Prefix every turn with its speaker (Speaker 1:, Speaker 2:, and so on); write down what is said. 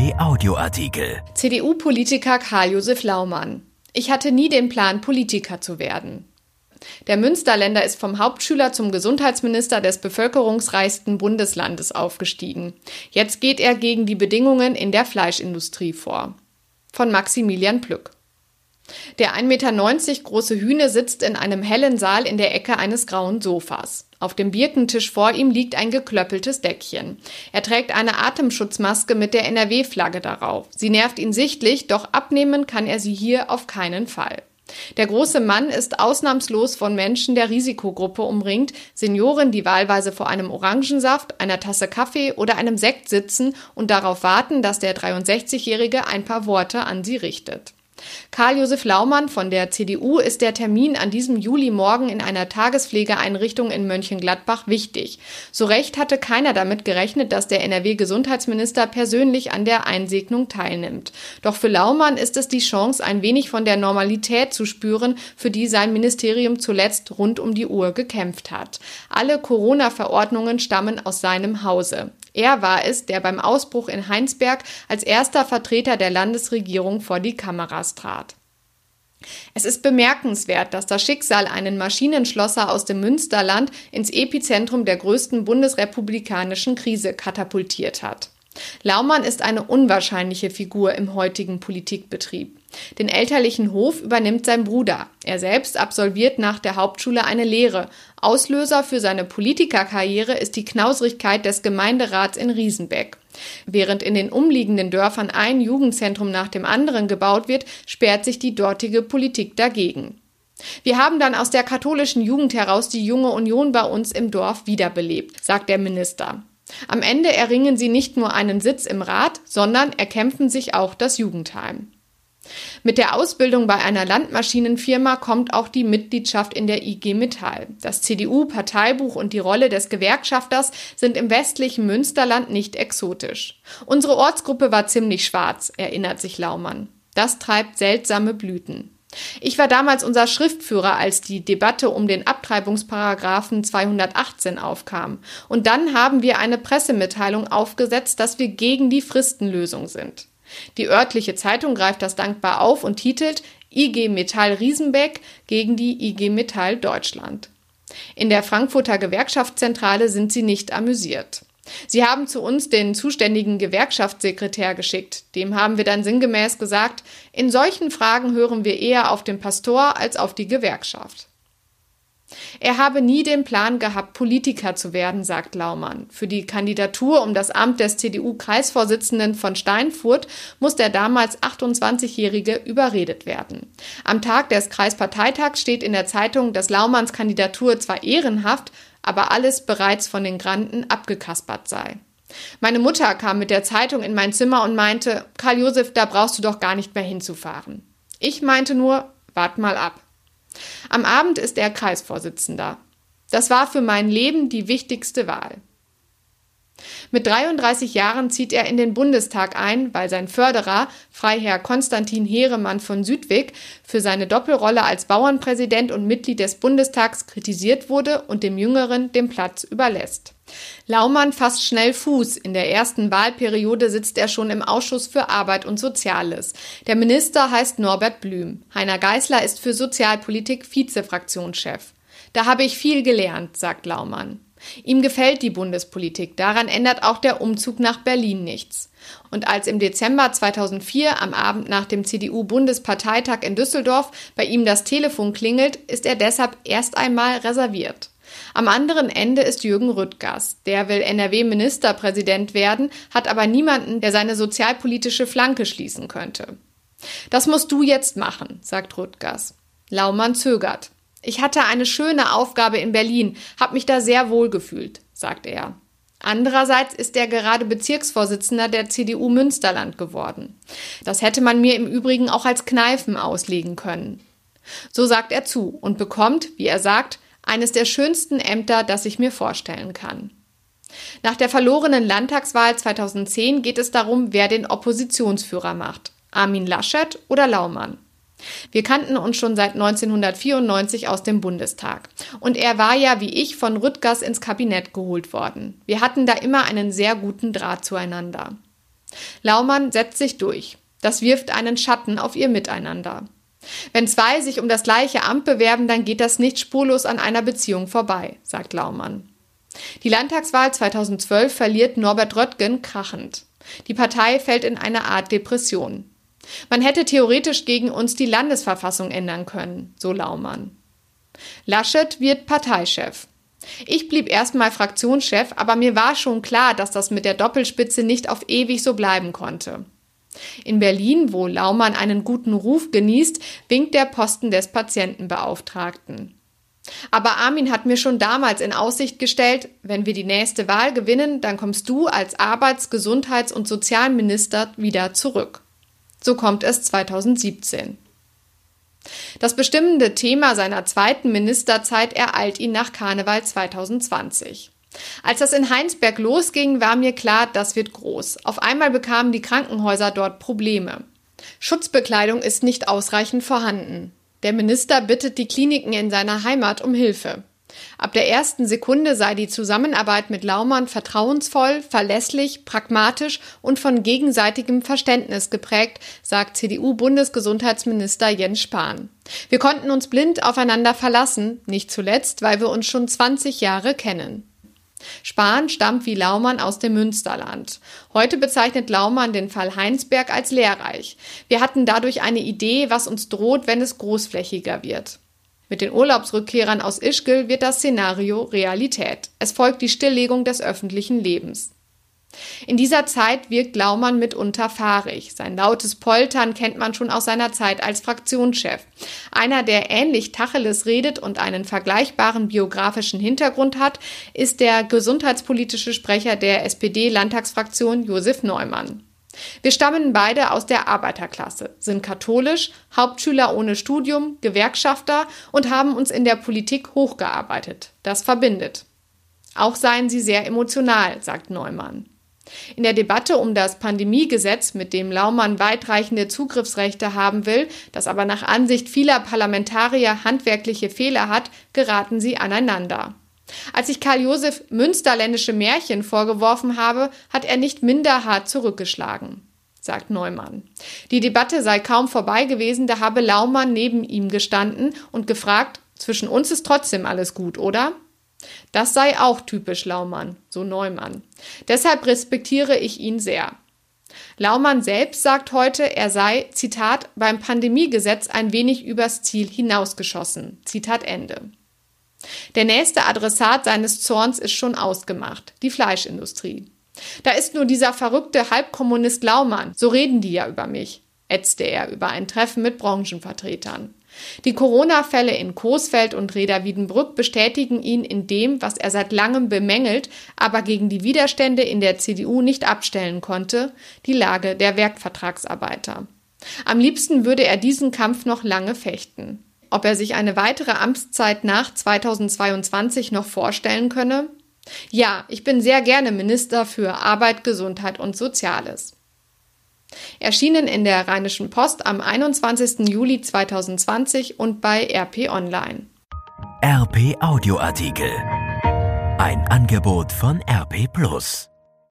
Speaker 1: RP Audioartikel.
Speaker 2: CDU-Politiker Karl-Josef Laumann. Ich hatte nie den Plan, Politiker zu werden. Der Münsterländer ist vom Hauptschüler zum Gesundheitsminister des bevölkerungsreichsten Bundeslandes aufgestiegen. Jetzt geht er gegen die Bedingungen in der Fleischindustrie vor. Von Maximilian Plück. Der 1,90 Meter große Hühne sitzt in einem hellen Saal in der Ecke eines grauen Sofas. Auf dem Birkentisch vor ihm liegt ein geklöppeltes Deckchen. Er trägt eine Atemschutzmaske mit der NRW-Flagge darauf. Sie nervt ihn sichtlich, doch abnehmen kann er sie hier auf keinen Fall. Der große Mann ist ausnahmslos von Menschen der Risikogruppe umringt, Senioren, die wahlweise vor einem Orangensaft, einer Tasse Kaffee oder einem Sekt sitzen und darauf warten, dass der 63-Jährige ein paar Worte an sie richtet. Karl-Josef Laumann von der CDU ist der Termin an diesem Julimorgen in einer Tagespflegeeinrichtung in Mönchengladbach wichtig. So recht hatte keiner damit gerechnet, dass der NRW-Gesundheitsminister persönlich an der Einsegnung teilnimmt. Doch für Laumann ist es die Chance, ein wenig von der Normalität zu spüren, für die sein Ministerium zuletzt rund um die Uhr gekämpft hat. Alle Corona-Verordnungen stammen aus seinem Hause. Er war es, der beim Ausbruch in Heinsberg als erster Vertreter der Landesregierung vor die Kameras trat. Es ist bemerkenswert, dass das Schicksal einen Maschinenschlosser aus dem Münsterland ins Epizentrum der größten bundesrepublikanischen Krise katapultiert hat. Laumann ist eine unwahrscheinliche Figur im heutigen Politikbetrieb. Den elterlichen Hof übernimmt sein Bruder. Er selbst absolviert nach der Hauptschule eine Lehre. Auslöser für seine Politikerkarriere ist die Knausrigkeit des Gemeinderats in Riesenbeck. Während in den umliegenden Dörfern ein Jugendzentrum nach dem anderen gebaut wird, sperrt sich die dortige Politik dagegen. Wir haben dann aus der katholischen Jugend heraus die junge Union bei uns im Dorf wiederbelebt, sagt der Minister. Am Ende erringen sie nicht nur einen Sitz im Rat, sondern erkämpfen sich auch das Jugendheim. Mit der Ausbildung bei einer Landmaschinenfirma kommt auch die Mitgliedschaft in der IG Metall. Das CDU-Parteibuch und die Rolle des Gewerkschafters sind im westlichen Münsterland nicht exotisch. Unsere Ortsgruppe war ziemlich schwarz, erinnert sich Laumann. Das treibt seltsame Blüten. Ich war damals unser Schriftführer, als die Debatte um den Abtreibungsparagraphen 218 aufkam. Und dann haben wir eine Pressemitteilung aufgesetzt, dass wir gegen die Fristenlösung sind. Die örtliche Zeitung greift das dankbar auf und titelt IG Metall Riesenbeck gegen die IG Metall Deutschland. In der Frankfurter Gewerkschaftszentrale sind sie nicht amüsiert. Sie haben zu uns den zuständigen Gewerkschaftssekretär geschickt. Dem haben wir dann sinngemäß gesagt, in solchen Fragen hören wir eher auf den Pastor als auf die Gewerkschaft. Er habe nie den Plan gehabt, Politiker zu werden, sagt Laumann. Für die Kandidatur um das Amt des CDU-Kreisvorsitzenden von Steinfurt muss der damals 28-Jährige überredet werden. Am Tag des Kreisparteitags steht in der Zeitung, dass Laumanns Kandidatur zwar ehrenhaft, aber alles bereits von den Granden abgekaspert sei. Meine Mutter kam mit der Zeitung in mein Zimmer und meinte, Karl Josef, da brauchst du doch gar nicht mehr hinzufahren. Ich meinte nur, wart mal ab. Am Abend ist er Kreisvorsitzender. Das war für mein Leben die wichtigste Wahl. Mit 33 Jahren zieht er in den Bundestag ein, weil sein Förderer, Freiherr Konstantin Heeremann von Südwig, für seine Doppelrolle als Bauernpräsident und Mitglied des Bundestags kritisiert wurde und dem Jüngeren den Platz überlässt. Laumann fasst schnell Fuß. In der ersten Wahlperiode sitzt er schon im Ausschuss für Arbeit und Soziales. Der Minister heißt Norbert Blüm. Heiner Geißler ist für Sozialpolitik Vizefraktionschef. Da habe ich viel gelernt, sagt Laumann. Ihm gefällt die Bundespolitik, daran ändert auch der Umzug nach Berlin nichts. Und als im Dezember 2004 am Abend nach dem CDU-Bundesparteitag in Düsseldorf bei ihm das Telefon klingelt, ist er deshalb erst einmal reserviert. Am anderen Ende ist Jürgen Rüttgers. Der will NRW-Ministerpräsident werden, hat aber niemanden, der seine sozialpolitische Flanke schließen könnte. Das musst du jetzt machen, sagt Rüttgers. Laumann zögert. Ich hatte eine schöne Aufgabe in Berlin, habe mich da sehr wohl gefühlt, sagt er. Andererseits ist er gerade Bezirksvorsitzender der CDU Münsterland geworden. Das hätte man mir im Übrigen auch als Kneifen auslegen können. So sagt er zu und bekommt, wie er sagt, eines der schönsten Ämter, das ich mir vorstellen kann. Nach der verlorenen Landtagswahl 2010 geht es darum, wer den Oppositionsführer macht. Armin Laschet oder Laumann. Wir kannten uns schon seit 1994 aus dem Bundestag. Und er war ja wie ich von Rüttgers ins Kabinett geholt worden. Wir hatten da immer einen sehr guten Draht zueinander. Laumann setzt sich durch. Das wirft einen Schatten auf ihr Miteinander. Wenn zwei sich um das gleiche Amt bewerben, dann geht das nicht spurlos an einer Beziehung vorbei, sagt Laumann. Die Landtagswahl 2012 verliert Norbert Röttgen krachend. Die Partei fällt in eine Art Depression. Man hätte theoretisch gegen uns die Landesverfassung ändern können, so Laumann. Laschet wird Parteichef. Ich blieb erstmal Fraktionschef, aber mir war schon klar, dass das mit der Doppelspitze nicht auf ewig so bleiben konnte. In Berlin, wo Laumann einen guten Ruf genießt, winkt der Posten des Patientenbeauftragten. Aber Armin hat mir schon damals in Aussicht gestellt, wenn wir die nächste Wahl gewinnen, dann kommst du als Arbeits-, Gesundheits- und Sozialminister wieder zurück. So kommt es 2017. Das bestimmende Thema seiner zweiten Ministerzeit ereilt ihn nach Karneval 2020. Als das in Heinsberg losging, war mir klar, das wird groß. Auf einmal bekamen die Krankenhäuser dort Probleme. Schutzbekleidung ist nicht ausreichend vorhanden. Der Minister bittet die Kliniken in seiner Heimat um Hilfe. Ab der ersten Sekunde sei die Zusammenarbeit mit Laumann vertrauensvoll, verlässlich, pragmatisch und von gegenseitigem Verständnis geprägt, sagt CDU-Bundesgesundheitsminister Jens Spahn. Wir konnten uns blind aufeinander verlassen, nicht zuletzt, weil wir uns schon 20 Jahre kennen. Spahn stammt wie Laumann aus dem Münsterland. Heute bezeichnet Laumann den Fall Heinsberg als lehrreich. Wir hatten dadurch eine Idee, was uns droht, wenn es großflächiger wird. Mit den Urlaubsrückkehrern aus Ischgl wird das Szenario Realität. Es folgt die Stilllegung des öffentlichen Lebens. In dieser Zeit wirkt Laumann mitunter fahrig. Sein lautes Poltern kennt man schon aus seiner Zeit als Fraktionschef. Einer, der ähnlich Tacheles redet und einen vergleichbaren biografischen Hintergrund hat, ist der gesundheitspolitische Sprecher der SPD-Landtagsfraktion Josef Neumann. Wir stammen beide aus der Arbeiterklasse, sind katholisch, Hauptschüler ohne Studium, Gewerkschafter und haben uns in der Politik hochgearbeitet. Das verbindet. Auch seien sie sehr emotional, sagt Neumann. In der Debatte um das Pandemiegesetz, mit dem Laumann weitreichende Zugriffsrechte haben will, das aber nach Ansicht vieler Parlamentarier handwerkliche Fehler hat, geraten sie aneinander. Als ich Karl Josef münsterländische Märchen vorgeworfen habe, hat er nicht minder hart zurückgeschlagen, sagt Neumann. Die Debatte sei kaum vorbei gewesen, da habe Laumann neben ihm gestanden und gefragt, zwischen uns ist trotzdem alles gut, oder? Das sei auch typisch Laumann, so Neumann. Deshalb respektiere ich ihn sehr. Laumann selbst sagt heute, er sei, Zitat, beim Pandemiegesetz ein wenig übers Ziel hinausgeschossen. Zitat Ende. Der nächste Adressat seines Zorns ist schon ausgemacht, die Fleischindustrie. Da ist nur dieser verrückte Halbkommunist Laumann, so reden die ja über mich, ätzte er über ein Treffen mit Branchenvertretern. Die Corona-Fälle in Coesfeld und Reda Wiedenbrück bestätigen ihn in dem, was er seit langem bemängelt, aber gegen die Widerstände in der CDU nicht abstellen konnte, die Lage der Werkvertragsarbeiter. Am liebsten würde er diesen Kampf noch lange fechten. Ob er sich eine weitere Amtszeit nach 2022 noch vorstellen könne? Ja, ich bin sehr gerne Minister für Arbeit, Gesundheit und Soziales. Erschienen in der Rheinischen Post am 21. Juli 2020 und bei RP Online.
Speaker 1: RP Audioartikel. Ein Angebot von RP Plus.